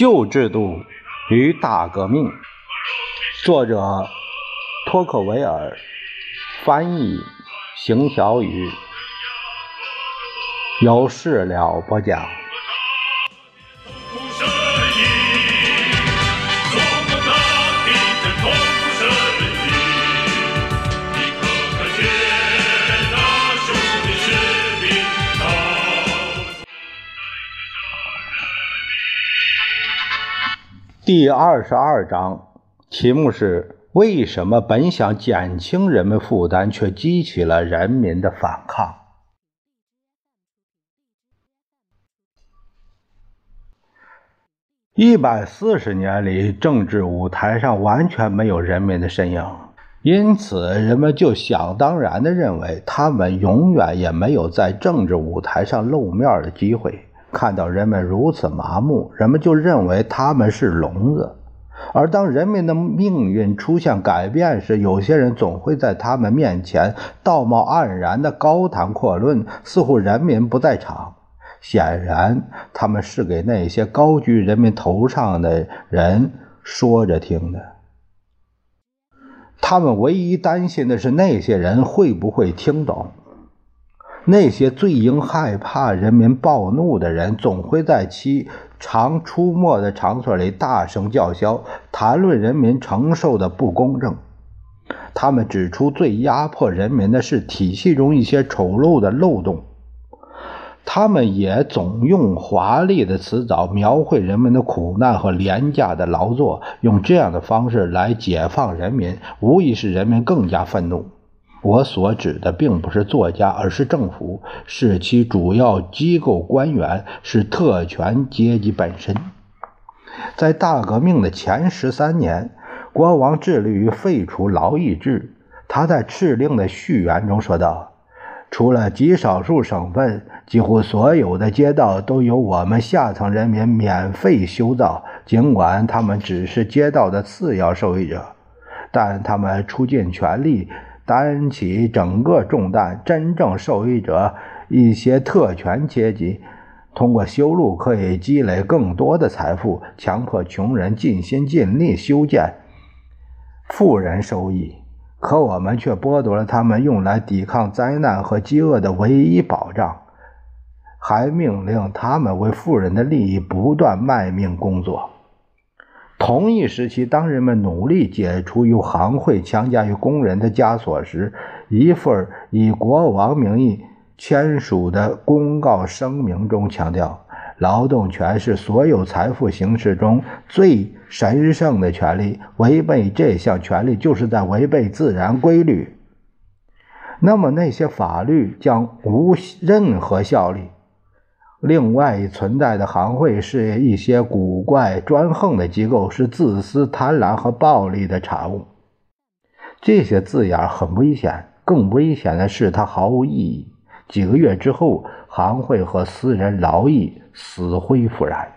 旧制度与大革命，作者托克维尔，翻译邢小雨，有事了不讲。第二十二章题目是：为什么本想减轻人们负担，却激起了人民的反抗？一百四十年里，政治舞台上完全没有人民的身影，因此人们就想当然的认为，他们永远也没有在政治舞台上露面的机会。看到人们如此麻木，人们就认为他们是聋子；而当人民的命运出现改变时，有些人总会在他们面前道貌岸然地高谈阔论，似乎人民不在场。显然，他们是给那些高居人民头上的人说着听的。他们唯一担心的是那些人会不会听懂。那些最应害怕人民暴怒的人，总会在其常出没的场所里大声叫嚣，谈论人民承受的不公正。他们指出最压迫人民的是体系中一些丑陋的漏洞。他们也总用华丽的词藻描绘人们的苦难和廉价的劳作，用这样的方式来解放人民，无疑使人民更加愤怒。我所指的并不是作家，而是政府，是其主要机构官员，是特权阶级本身。在大革命的前十三年，国王致力于废除劳役制。他在敕令的序言中说道：“除了极少数省份，几乎所有的街道都由我们下层人民免费修造，尽管他们只是街道的次要受益者，但他们出尽全力。”担起整个重担，真正受益者一些特权阶级，通过修路可以积累更多的财富，强迫穷人尽心尽力修建，富人收益。可我们却剥夺了他们用来抵抗灾难和饥饿的唯一保障，还命令他们为富人的利益不断卖命工作。同一时期，当人们努力解除由行会强加于工人的枷锁时，一份以国王名义签署的公告声明中强调：劳动权是所有财富形式中最神圣的权利，违背这项权利就是在违背自然规律。那么，那些法律将无任何效力。另外存在的行会是一些古怪专横的机构，是自私、贪婪和暴力的产物。这些字眼很危险，更危险的是它毫无意义。几个月之后，行会和私人劳役死灰复燃。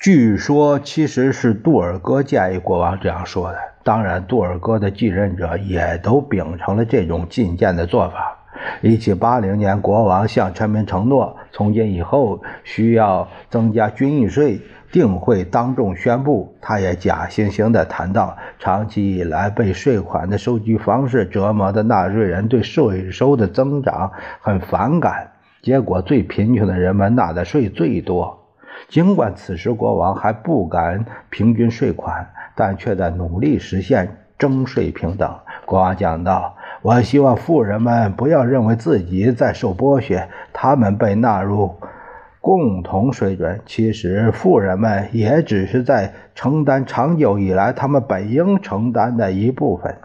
据说其实是杜尔哥建议国王这样说的。当然，杜尔哥的继任者也都秉承了这种进谏的做法。一七八零年，国王向臣民承诺，从今以后需要增加军役税，定会当众宣布。他也假惺惺地谈到，长期以来被税款的收据方式折磨的纳税人对税收的增长很反感，结果最贫穷的人们纳的税最多。尽管此时国王还不敢平均税款，但却在努力实现征税平等。国王讲道。我希望富人们不要认为自己在受剥削，他们被纳入共同水准。其实，富人们也只是在承担长久以来他们本应承担的一部分。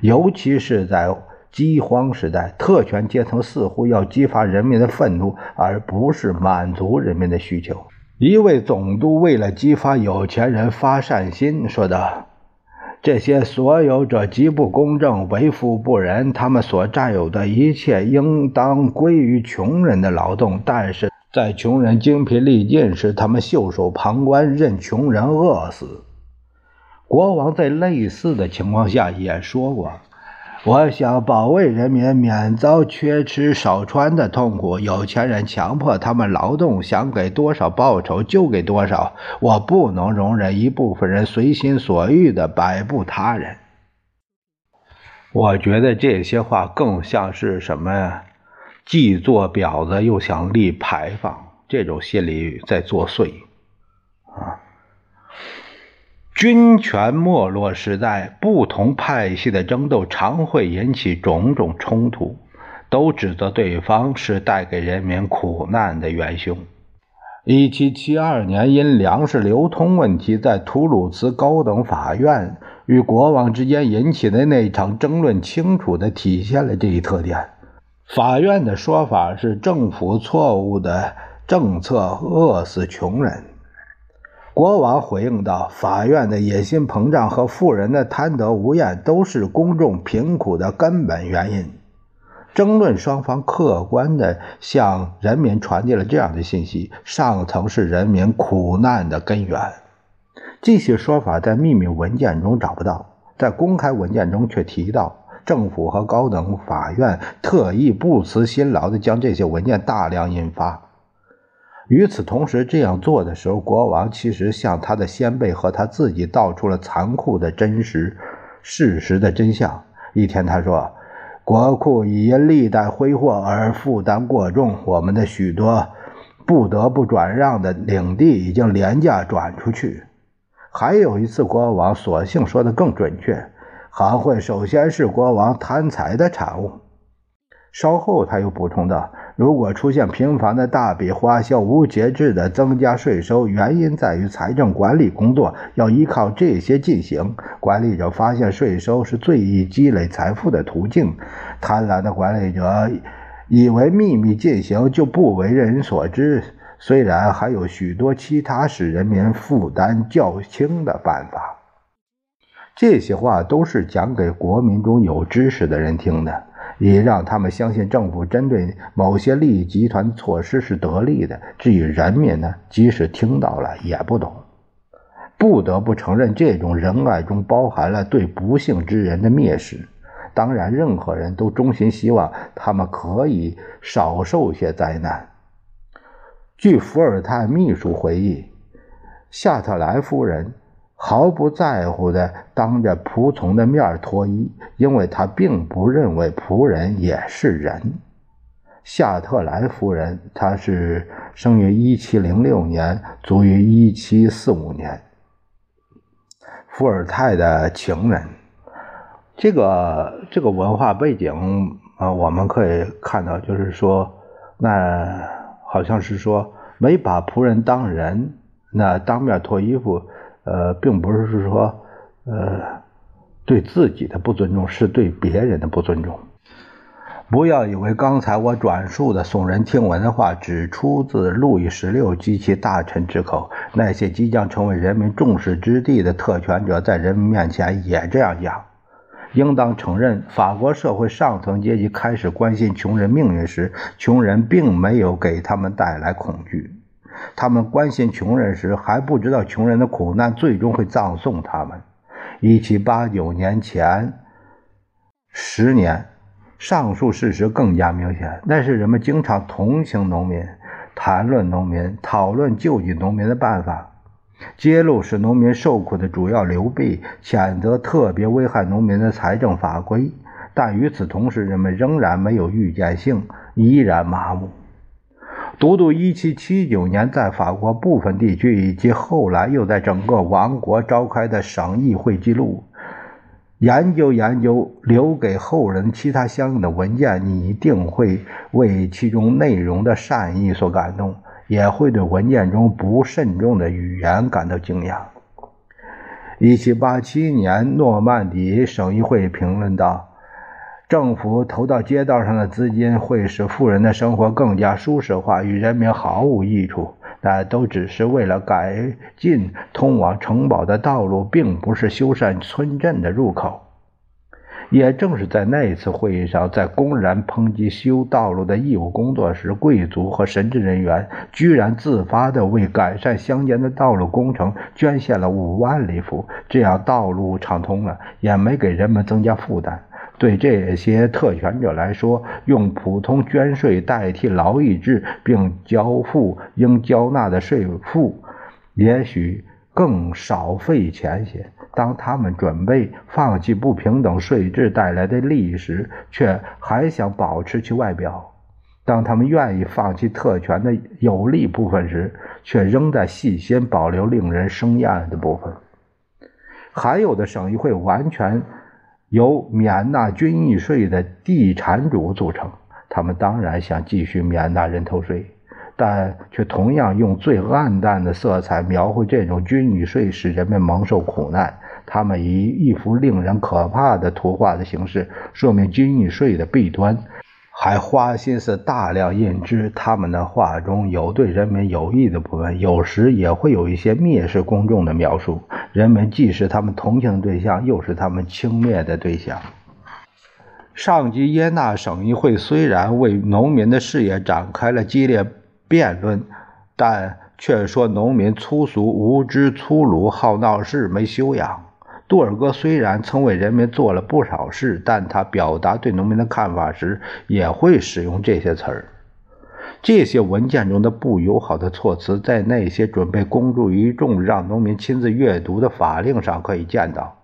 尤其是在饥荒时代，特权阶层似乎要激发人民的愤怒，而不是满足人民的需求。一位总督为了激发有钱人发善心，说道。这些所有者极不公正，为富不仁。他们所占有的一切应当归于穷人的劳动，但是在穷人精疲力尽时，他们袖手旁观，任穷人饿死。国王在类似的情况下也说过：“我想保卫人民免遭缺吃少穿的痛苦。有钱人强迫他们劳动，想给多少报酬就给多少。我不能容忍一部分人随心所欲地摆布他人。我觉得这些话更像是什么？既做婊子又想立牌坊，这种心理在作祟啊！军权没落时代，不同派系的争斗常会引起种种冲突，都指责对方是带给人民苦难的元凶。一七七二年，因粮食流通问题，在图鲁兹高等法院与国王之间引起的那场争论，清楚地体现了这一特点。法院的说法是政府错误的政策饿死穷人。国王回应道：“法院的野心膨胀和富人的贪得无厌都是公众贫苦的根本原因。”争论双方客观地向人民传递了这样的信息：上层是人民苦难的根源。这些说法在秘密文件中找不到，在公开文件中却提到。政府和高等法院特意不辞辛劳地将这些文件大量印发。与此同时，这样做的时候，国王其实向他的先辈和他自己道出了残酷的真实事实的真相。一天，他说：“国库已因历代挥霍而负担过重，我们的许多不得不转让的领地已经廉价转出去。”还有一次，国王索性说的更准确。行会首先是国王贪财的产物。稍后他又补充道：“如果出现频繁的大笔花销、无节制的增加税收，原因在于财政管理工作要依靠这些进行。管理者发现税收是最易积累财富的途径，贪婪的管理者以为秘密进行就不为人所知。虽然还有许多其他使人民负担较轻的办法。”这些话都是讲给国民中有知识的人听的，以让他们相信政府针对某些利益集团措施是得力的。至于人民呢，即使听到了也不懂。不得不承认，这种仁爱中包含了对不幸之人的蔑视。当然，任何人都衷心希望他们可以少受些灾难。据伏尔泰秘书回忆，夏特莱夫人。毫不在乎地当着仆从的面脱衣，因为他并不认为仆人也是人。夏特莱夫人，她是生于一七零六年，卒于一七四五年。伏尔泰的情人，这个这个文化背景啊，我们可以看到，就是说，那好像是说没把仆人当人，那当面脱衣服。呃，并不是说，呃，对自己的不尊重，是对别人的不尊重。不要以为刚才我转述的耸人听闻的话只出自路易十六及其大臣之口，那些即将成为人民众矢之的的特权者，在人民面前也这样讲。应当承认，法国社会上层阶级开始关心穷人命运时，穷人并没有给他们带来恐惧。他们关心穷人时，还不知道穷人的苦难最终会葬送他们。一七八九年前十年，上述事实更加明显。那是人们经常同情农民、谈论农民、讨论救济农民的办法，揭露使农民受苦的主要流弊，谴责特别危害农民的财政法规。但与此同时，人们仍然没有预见性，依然麻木。读读1779年在法国部分地区以及后来又在整个王国召开的省议会记录，研究研究留给后人其他相应的文件，你一定会为其中内容的善意所感动，也会对文件中不慎重的语言感到惊讶。1787年，诺曼底省议会评论道。政府投到街道上的资金会使富人的生活更加舒适化，与人民毫无益处。那都只是为了改进通往城堡的道路，并不是修缮村镇的入口。也正是在那一次会议上，在公然抨击修道路的义务工作时，贵族和神职人员居然自发地为改善乡间的道路工程捐献了五万里弗，这样道路畅通了，也没给人们增加负担。对这些特权者来说，用普通捐税代替劳役制，并交付应交纳的税赋，也许更少费钱些。当他们准备放弃不平等税制带来的利益时，却还想保持其外表；当他们愿意放弃特权的有利部分时，却仍在细心保留令人生厌的部分。还有的省议会完全。由免纳军役税的地产主组成，他们当然想继续免纳人头税，但却同样用最暗淡的色彩描绘这种军役税使人们蒙受苦难。他们以一幅令人可怕的图画的形式说明军役税的弊端。还花心思大量印制他们的画中有对人民有益的部分，有时也会有一些蔑视公众的描述。人们既是他们同情对象，又是他们轻蔑的对象。上级耶纳省议会虽然为农民的事业展开了激烈辩论，但却说农民粗俗、无知、粗鲁、好闹事、没修养。杜尔哥虽然曾为人民做了不少事，但他表达对农民的看法时也会使用这些词儿。这些文件中的不友好的措辞，在那些准备公诸于众、让农民亲自阅读的法令上可以见到。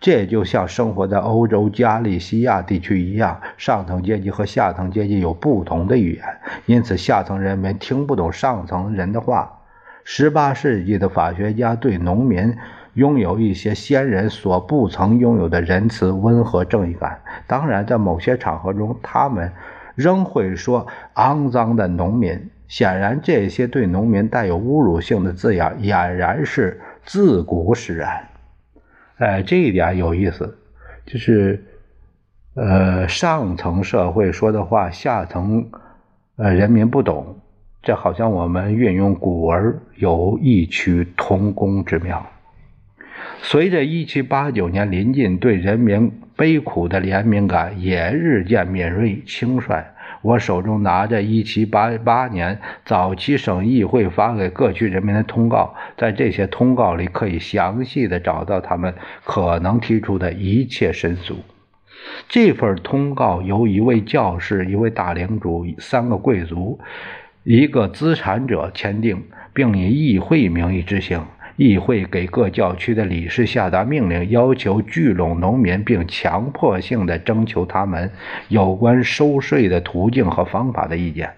这就像生活在欧洲加利西亚地区一样，上层阶级和下层阶级有不同的语言，因此下层人民听不懂上层人的话。十八世纪的法学家对农民。拥有一些先人所不曾拥有的仁慈、温和、正义感。当然，在某些场合中，他们仍会说“肮脏的农民”。显然，这些对农民带有侮辱性的字眼，俨然是自古使然。哎，这一点有意思，就是，呃，上层社会说的话，下层呃人民不懂。这好像我们运用古文有异曲同工之妙。随着1789年临近，对人民悲苦的怜悯感也日渐敏锐轻率。我手中拿着1788年早期省议会发给各区人民的通告，在这些通告里可以详细的找到他们可能提出的一切申诉。这份通告由一位教士、一位大领主、三个贵族、一个资产者签订，并以议会名义执行。议会给各教区的理事下达命令，要求聚拢农民，并强迫性的征求他们有关收税的途径和方法的意见。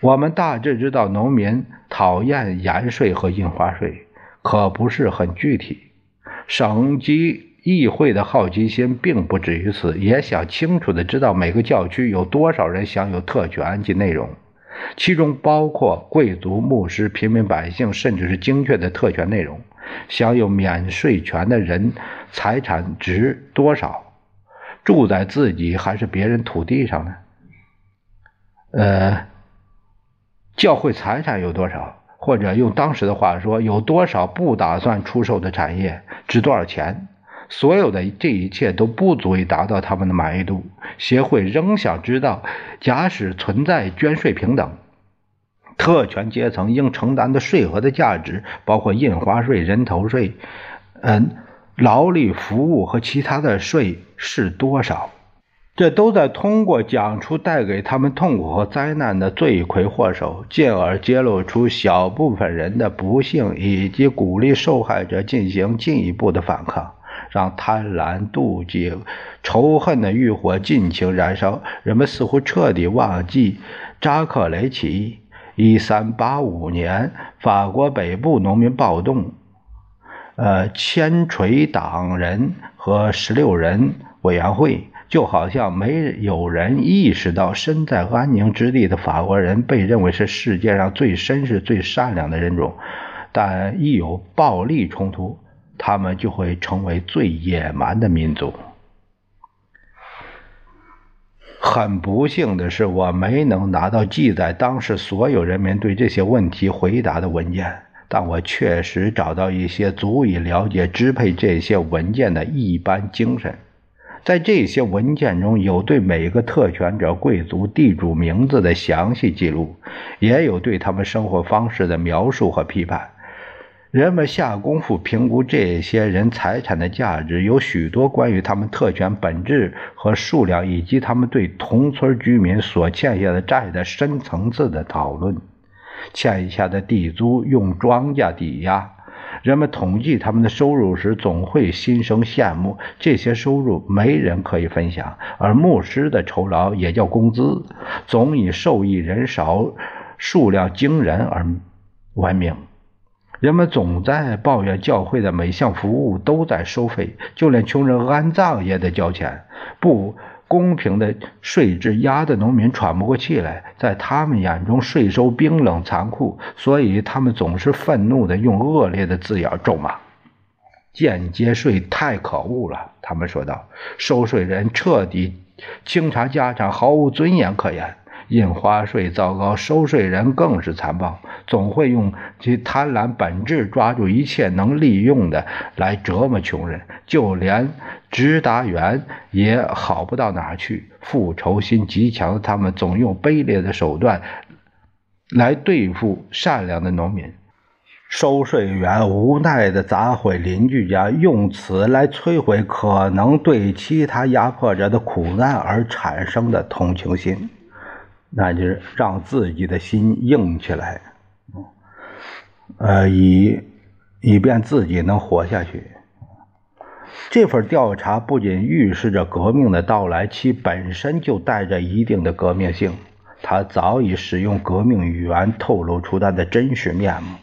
我们大致知道农民讨厌盐税和印花税，可不是很具体。省级议会的好奇心并不止于此，也想清楚的知道每个教区有多少人享有特权及内容。其中包括贵族、牧师、平民百姓，甚至是精确的特权内容。享有免税权的人财产值多少？住在自己还是别人土地上呢？呃，教会财产有多少？或者用当时的话说，有多少不打算出售的产业？值多少钱？所有的这一切都不足以达到他们的满意度。协会仍想知道，假使存在捐税平等，特权阶层应承担的税额的价值，包括印花税、人头税、嗯，劳力服务和其他的税是多少？这都在通过讲出带给他们痛苦和灾难的罪魁祸首，进而揭露出小部分人的不幸，以及鼓励受害者进行进一步的反抗。让贪婪、妒忌、仇恨的欲火尽情燃烧，人们似乎彻底忘记扎克雷起义。1385年，法国北部农民暴动，呃，千锤党人和十六人委员会，就好像没有人意识到，身在安宁之地的法国人被认为是世界上最绅士、最善良的人种，但一有暴力冲突。他们就会成为最野蛮的民族。很不幸的是，我没能拿到记载当时所有人民对这些问题回答的文件，但我确实找到一些足以了解支配这些文件的一般精神。在这些文件中有对每个特权者、贵族、地主名字的详细记录，也有对他们生活方式的描述和批判。人们下功夫评估这些人财产的价值，有许多关于他们特权本质和数量，以及他们对同村居民所欠下的债的深层次的讨论。欠下的地租用庄稼抵押。人们统计他们的收入时，总会心生羡慕。这些收入没人可以分享，而牧师的酬劳也叫工资，总以受益人少、数量惊人而闻名。人们总在抱怨教会的每项服务都在收费，就连穷人安葬也得交钱。不。公平的税制压得农民喘不过气来，在他们眼中，税收冰冷残酷，所以他们总是愤怒地用恶劣的字眼咒骂：“间接税太可恶了。”他们说道：“收税人彻底清查家产，毫无尊严可言。”印花税糟糕，收税人更是残暴，总会用其贪婪本质抓住一切能利用的来折磨穷人。就连直达员也好不到哪去，复仇心极强的他们总用卑劣的手段来对付善良的农民。收税员无奈地砸毁邻居家，用此来摧毁可能对其他压迫者的苦难而产生的同情心。那就是让自己的心硬起来，呃，以以便自己能活下去。这份调查不仅预示着革命的到来，其本身就带着一定的革命性。它早已使用革命语言透露出它的真实面目。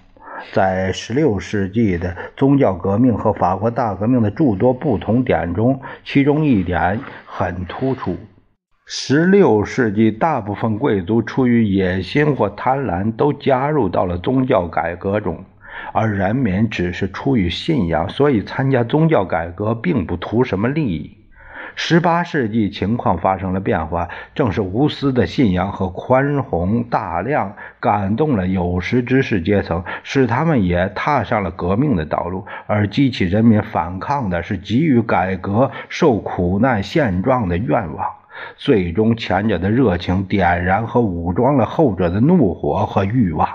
在16世纪的宗教革命和法国大革命的诸多不同点中，其中一点很突出。十六世纪，大部分贵族出于野心或贪婪，都加入到了宗教改革中，而人民只是出于信仰，所以参加宗教改革并不图什么利益。十八世纪，情况发生了变化，正是无私的信仰和宽宏大量感动了有识之士阶层，使他们也踏上了革命的道路。而激起人民反抗的是给予改革、受苦难现状的愿望。最终，前者的热情点燃和武装了后者的怒火和欲望。